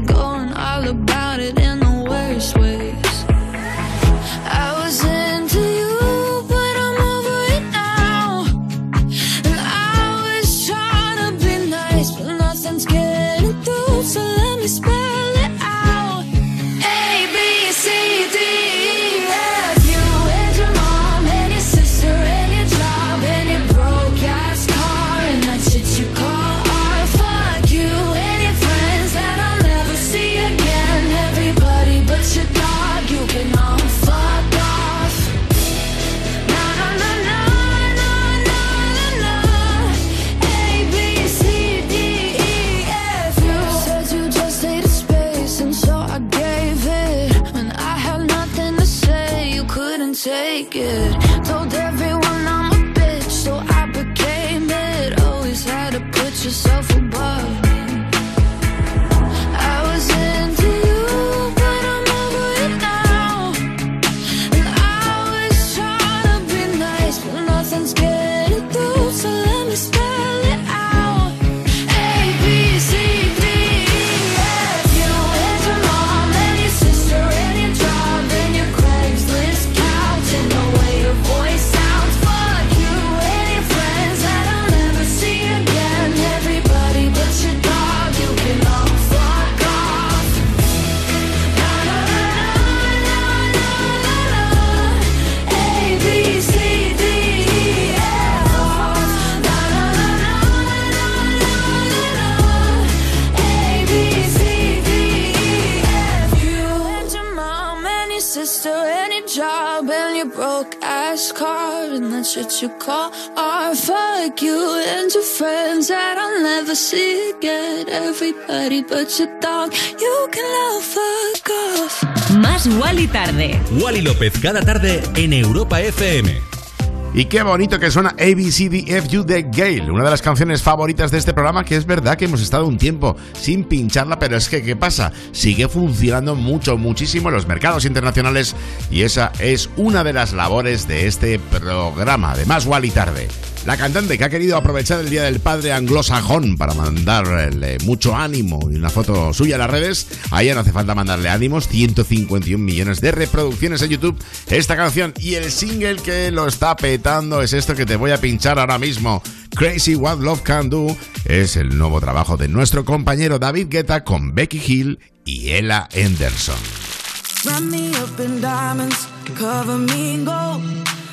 Everybody but your dog, you can love fuck off. Más Wally tarde. Wally López cada tarde en Europa FM. Y qué bonito que suena ABCDFU de Gale, una de las canciones favoritas de este programa, que es verdad que hemos estado un tiempo sin pincharla, pero es que, ¿qué pasa? Sigue funcionando mucho, muchísimo en los mercados internacionales y esa es una de las labores de este programa, de Más Wally Tarde. La cantante que ha querido aprovechar el Día del Padre anglosajón para mandarle mucho ánimo y una foto suya a las redes. A no hace falta mandarle ánimos, 151 millones de reproducciones en YouTube. Esta canción y el single que lo está petando es esto que te voy a pinchar ahora mismo. Crazy What Love Can Do es el nuevo trabajo de nuestro compañero David Guetta con Becky Hill y Ella Henderson.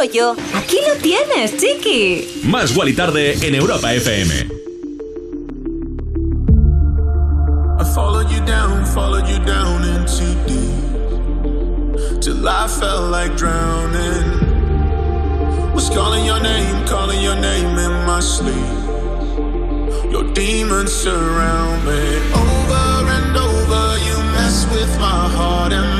rollo, aquí lo tienes, chiqui. Más Guali Tarde en Europa FM. I followed you down, followed you down into deep. Till I felt like drowning. Was calling your name, calling your name in my sleep. Your demons surround me. Over and over, you mess with my heart and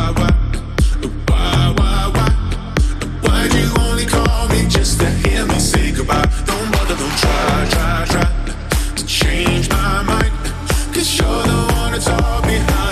to hear me say goodbye? Don't bother, don't try, try, try to change my mind. Cause you're the one that taught me how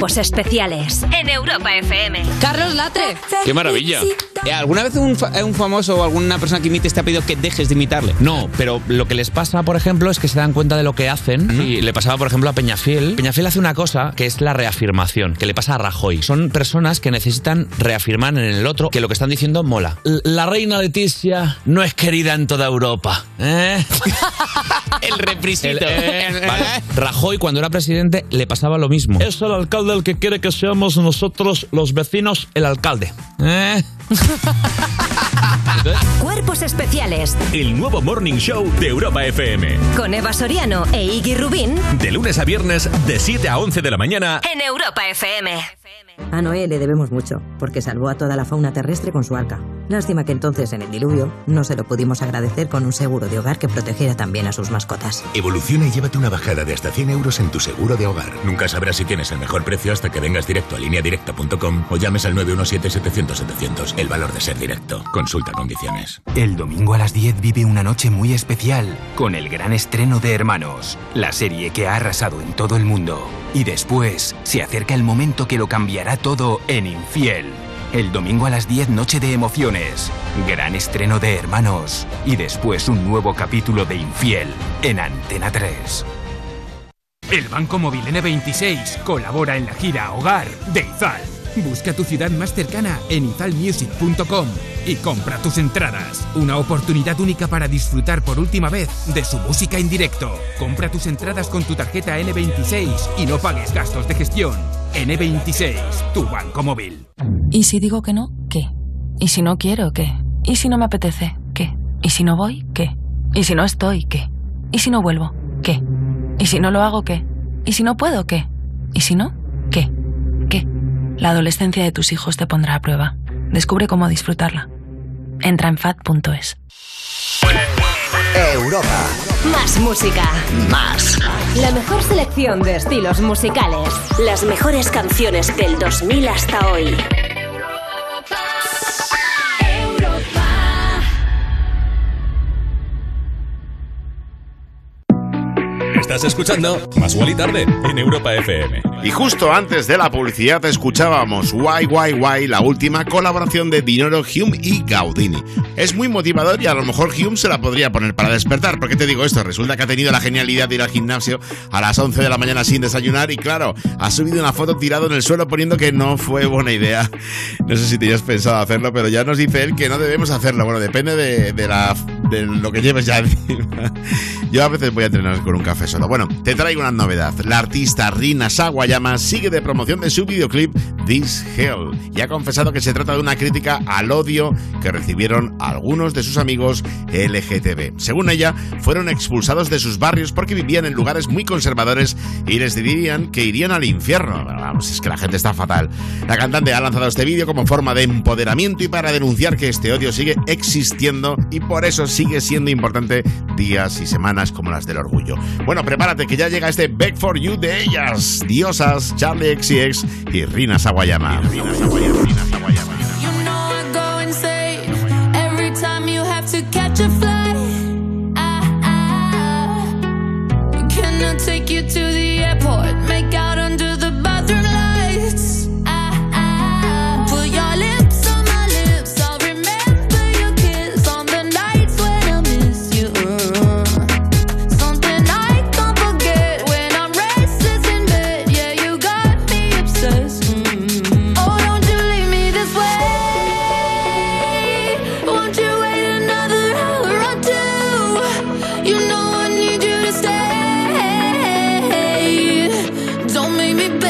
Cuerpos especiales en Europa FM. Carlos Latre. ¡Qué maravilla! Eh, ¿Alguna vez un, fa- un famoso o alguna persona que imites te ha pedido que dejes de imitarle? No, pero lo que les pasa, por ejemplo, es que se dan cuenta de lo que hacen. Y le pasaba, por ejemplo, a Peñafiel. Peñafiel hace una cosa que es la reafirmación, que le pasa a Rajoy. Son personas que necesitan reafirmar en el otro que lo que están diciendo mola. L- La reina Leticia no es querida en toda Europa. ¿eh? [LAUGHS] el reprisito. Vale. Rajoy, cuando era presidente, le pasaba lo mismo. Es el alcalde el que quiere que seamos nosotros, los vecinos, el alcalde. ¿eh? [LAUGHS] Cuerpos especiales El nuevo Morning Show de Europa FM. con Eva Soriano e Iggy Rubín De lunes a viernes, de 7 a 11 de la mañana. en Europa FM. A Noé le debemos mucho, porque salvó a toda la fauna terrestre con su arca. Lástima que entonces en el diluvio no se lo pudimos agradecer con un seguro de hogar que protegiera también a sus mascotas. Evoluciona y llévate una bajada de hasta 100 euros en tu seguro de hogar. Nunca sabrás si tienes el mejor precio hasta que vengas directo a lineadirecta.com o llames al 917-700-700. El valor de ser directo. Consulta condiciones. El domingo a las 10 vive una noche muy especial con el gran estreno de Hermanos, la serie que ha arrasado en todo el mundo. Y después se acerca el momento que lo cambiará todo en Infiel. El domingo a las 10 noche de emociones, gran estreno de Hermanos y después un nuevo capítulo de Infiel en Antena 3. El Banco Móvil N26 colabora en la gira Hogar de Izal. Busca tu ciudad más cercana en izalmusic.com y compra tus entradas. Una oportunidad única para disfrutar por última vez de su música en directo. Compra tus entradas con tu tarjeta N26 y no pagues gastos de gestión. N26, tu banco móvil. ¿Y si digo que no? ¿Qué? ¿Y si no quiero? ¿Qué? ¿Y si no me apetece? ¿Qué? ¿Y si no voy? ¿Qué? ¿Y si no estoy? ¿Qué? ¿Y si no vuelvo? ¿Qué? ¿Y si no lo hago? ¿Qué? ¿Y si no puedo? ¿Qué? ¿Y si no? ¿Qué? La adolescencia de tus hijos te pondrá a prueba. Descubre cómo disfrutarla. Entra en fat.es. Europa. Más música. Más. La mejor selección de estilos musicales. Las mejores canciones del 2000 hasta hoy. Estás escuchando Más y Tarde en Europa FM. Y justo antes de la publicidad escuchábamos Why Why Why, la última colaboración de Dinero, Hume y Gaudini. Es muy motivador y a lo mejor Hume se la podría poner para despertar. ¿Por qué te digo esto? Resulta que ha tenido la genialidad de ir al gimnasio a las 11 de la mañana sin desayunar y claro, ha subido una foto tirado en el suelo poniendo que no fue buena idea. No sé si tenías pensado hacerlo, pero ya nos dice él que no debemos hacerlo. Bueno, depende de, de la, de lo que lleves ya encima. Yo a veces voy a entrenar con un café. Bueno, te traigo una novedad. La artista Rina Sawayama sigue de promoción de su videoclip This Hell y ha confesado que se trata de una crítica al odio que recibieron algunos de sus amigos LGTB. Según ella, fueron expulsados de sus barrios porque vivían en lugares muy conservadores y les dirían que irían al infierno. Vamos, es que la gente está fatal. La cantante ha lanzado este vídeo como forma de empoderamiento y para denunciar que este odio sigue existiendo y por eso sigue siendo importante días y semanas como las del orgullo. Bueno, prepárate que ya llega este Back for You de ellas, diosas, Charlie XCX y Rina Sawayama. Rina Sawayama. Rina Sawayama. You know I go insane every time you have to catch a flight.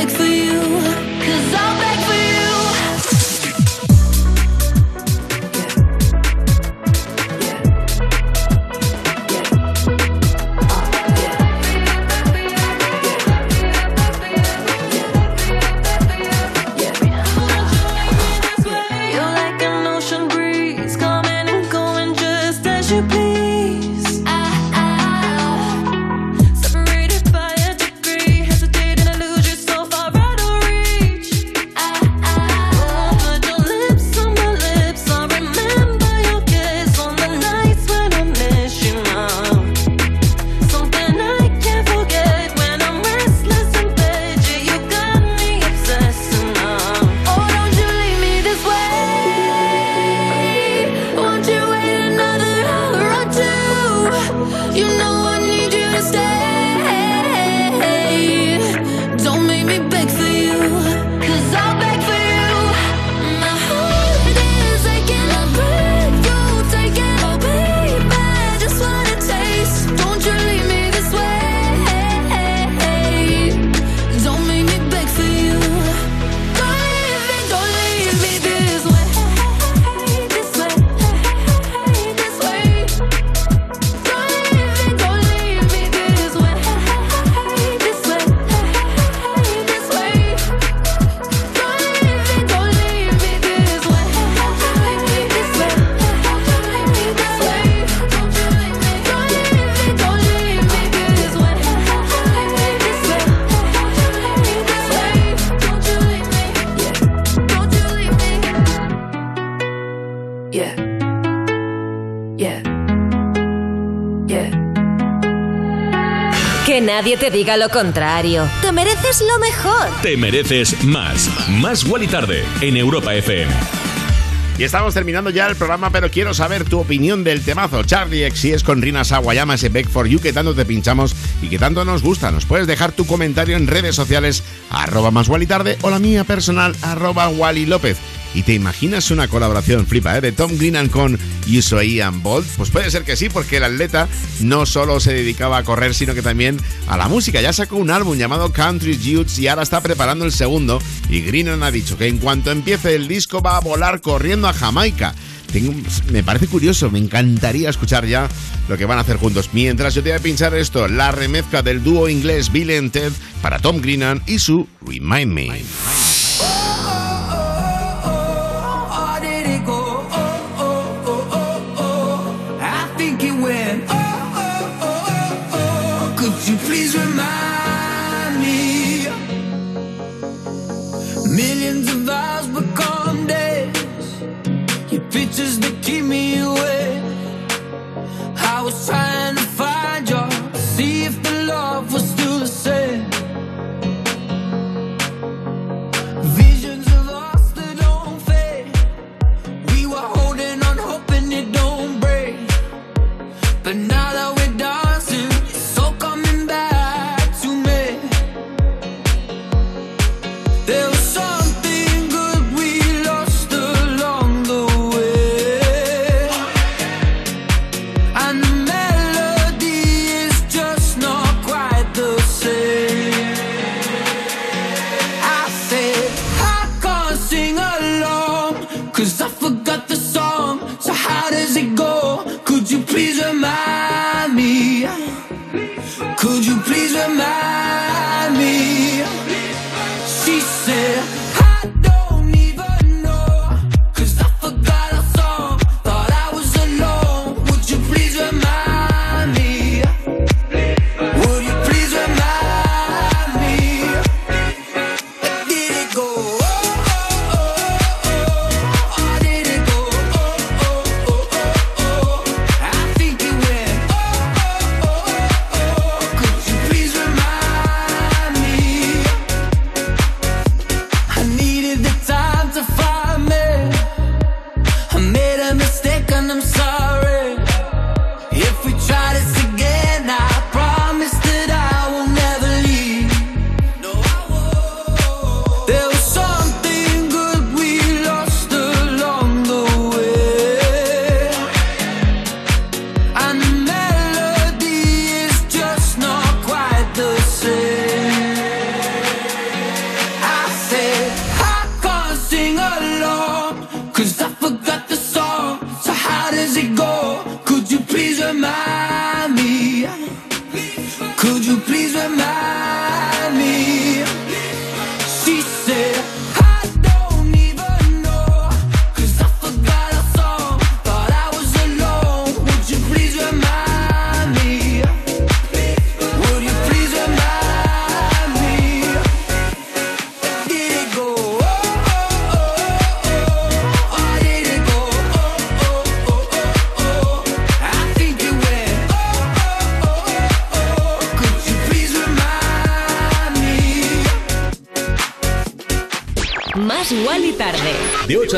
Like for you. Diga lo contrario. Te mereces lo mejor. Te mereces más. Más Wally Tarde en Europa FM. Y estamos terminando ya el programa, pero quiero saber tu opinión del temazo. Charlie X, si es con Rina Sawayama, ese Back for You que tanto te pinchamos y que tanto nos gusta. Nos puedes dejar tu comentario en redes sociales, arroba más Wally Tarde o la mía personal, arroba Wally López. ¿Y te imaginas una colaboración flipa eh, de Tom Greenan con Usain Bolt? Pues puede ser que sí, porque el atleta no solo se dedicaba a correr, sino que también a la música. Ya sacó un álbum llamado Country Youths y ahora está preparando el segundo. Y Greenan ha dicho que en cuanto empiece el disco va a volar corriendo a Jamaica. Tengo- me parece curioso, me encantaría escuchar ya lo que van a hacer juntos. Mientras yo te voy a pinchar esto, la remezcla del dúo inglés Bill and Ted para Tom Greenan y su Remind Me.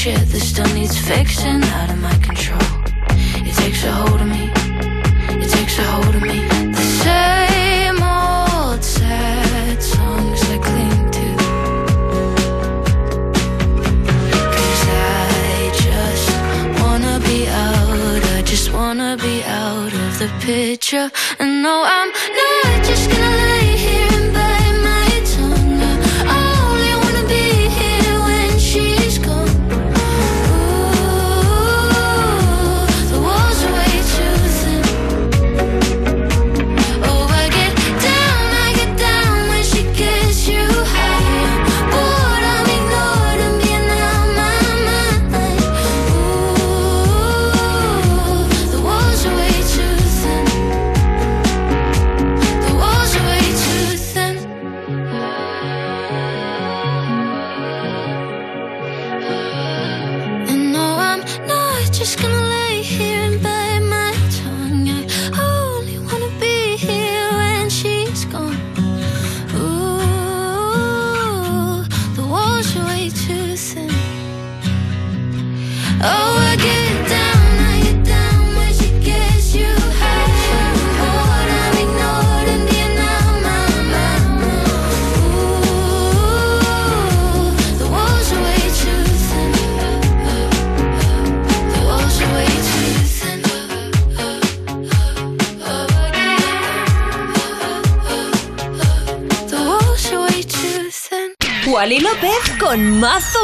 shit, this still needs fixing.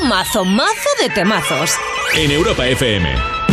mazo, mazo de temazos. En Europa FM.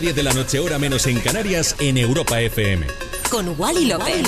10 de la noche, hora menos en Canarias, en Europa FM. Con Wally López.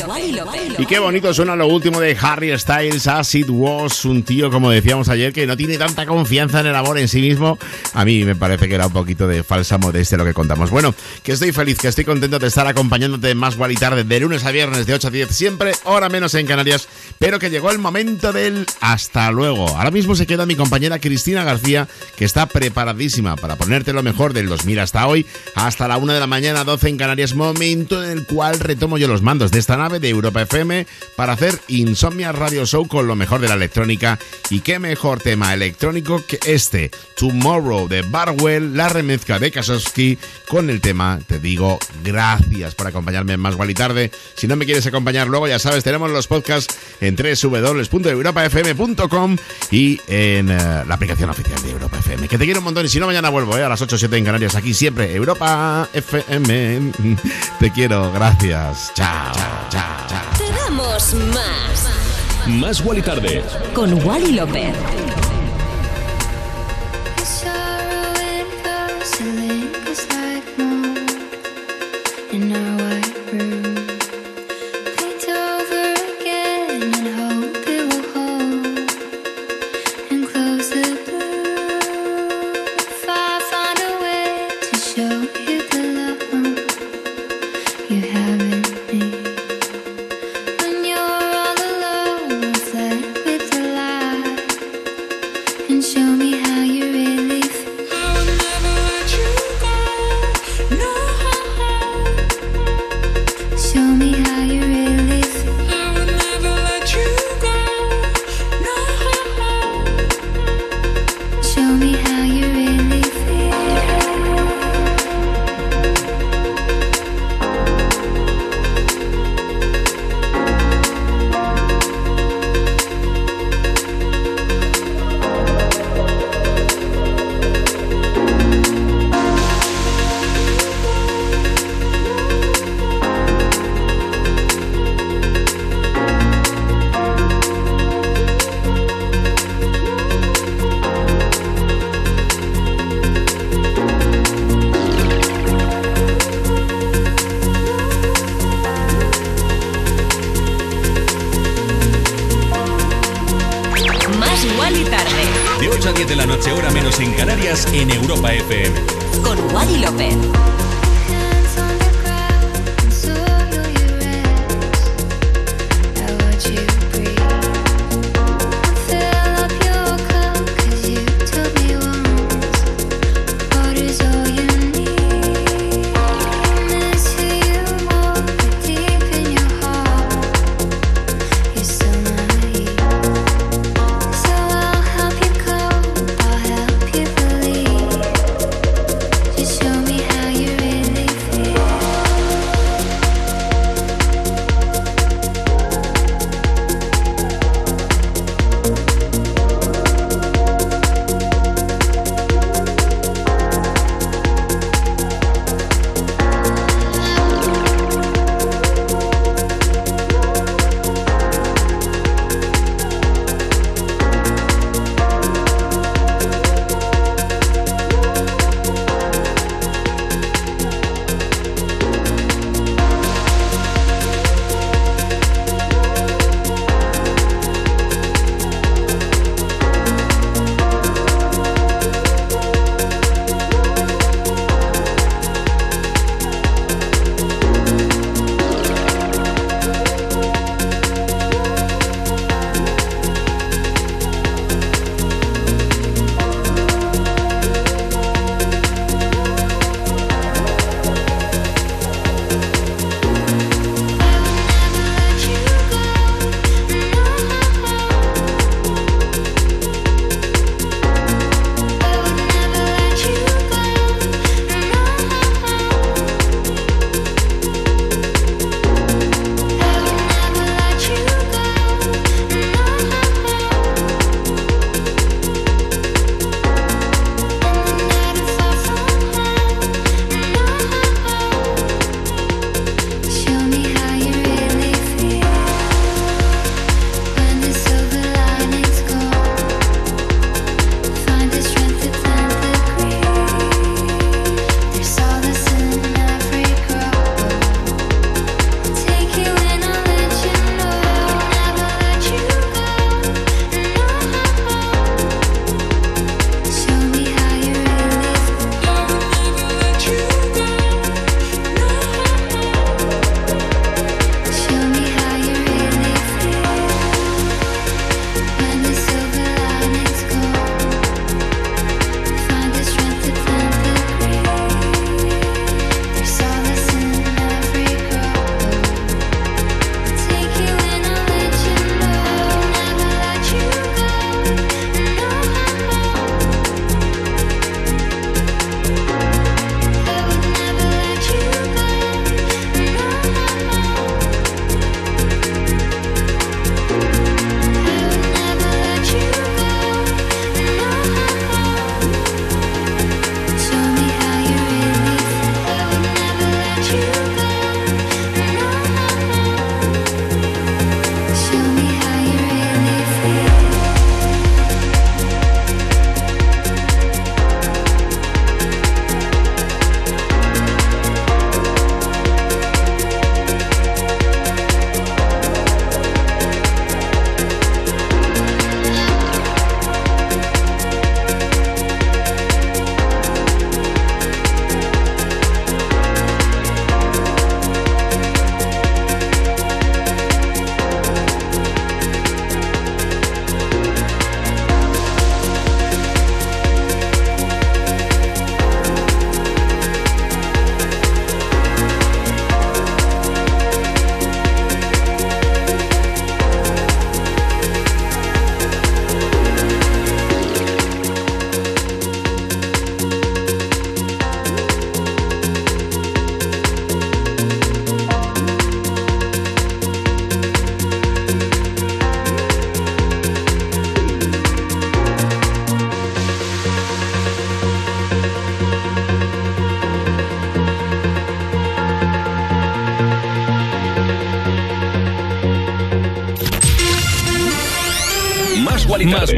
Y qué bonito suena lo último de Harry Styles, Acid Was, un tío, como decíamos ayer, que no tiene tanta confianza en el amor en sí mismo a mí me parece que era un poquito de falsa modestia lo que contamos. Bueno, que estoy feliz, que estoy contento de estar acompañándote en Más Wally Tarde, de lunes a viernes, de 8 a 10, siempre, hora menos en Canarias, pero que llegó el momento del hasta luego. Ahora mismo se queda mi compañera Cristina García, que está preparadísima para ponerte lo mejor del 2000 hasta hoy, hasta la 1 de la mañana, 12 en Canarias, momento en el cual retomo yo los mandos de esta nave de Europa FM para hacer Insomnia Radio Show con lo mejor de la electrónica. Y qué mejor tema electrónico que este, Tomorrow de Barwell, la remezcla de Kasowski con el tema, te digo, gracias por acompañarme en Más Gual y Tarde. Si no me quieres acompañar luego, ya sabes, tenemos los podcasts en www.europafm.com y en eh, la aplicación oficial de Europa FM. Que te quiero un montón y si no, mañana vuelvo eh, a las 8 o 7 en Canarias, aquí siempre, Europa FM. [LAUGHS] Te quiero, gracias. Chao, chao, chao. Te damos más. Más Wally Tarde. Con Wally López.